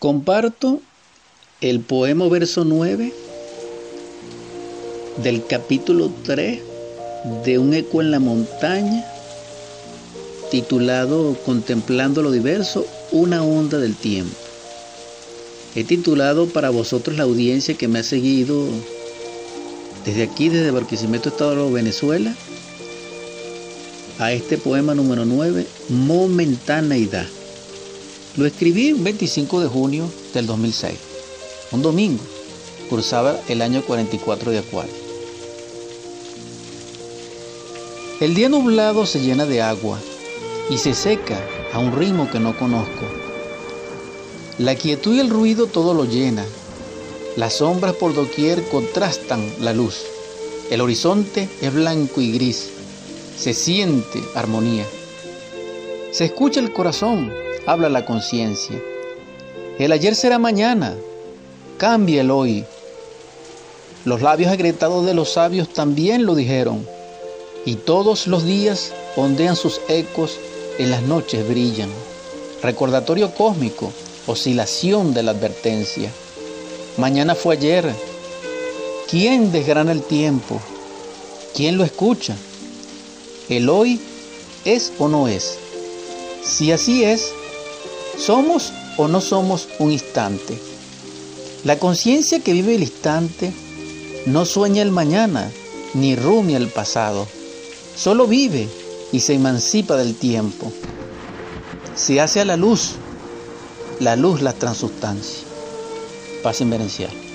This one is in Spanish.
Comparto el poema verso 9 del capítulo 3 de Un eco en la montaña, titulado Contemplando lo diverso, una onda del tiempo. He titulado para vosotros la audiencia que me ha seguido desde aquí, desde Barquisimeto, Estado de Venezuela, a este poema número 9, Momentaneidad. Lo escribí un 25 de junio del 2006, un domingo. Cursaba el año 44 de Acuario. El día nublado se llena de agua y se seca a un ritmo que no conozco. La quietud y el ruido todo lo llena. Las sombras por doquier contrastan la luz. El horizonte es blanco y gris. Se siente armonía. Se escucha el corazón habla la conciencia. El ayer será mañana, cambia el hoy. Los labios agrietados de los sabios también lo dijeron, y todos los días ondean sus ecos, en las noches brillan. Recordatorio cósmico, oscilación de la advertencia. Mañana fue ayer. ¿Quién desgrana el tiempo? ¿Quién lo escucha? El hoy es o no es. Si así es, ¿Somos o no somos un instante? La conciencia que vive el instante no sueña el mañana ni rumia el pasado, solo vive y se emancipa del tiempo. Se hace a la luz, la luz la transustancia. Paz inverencial.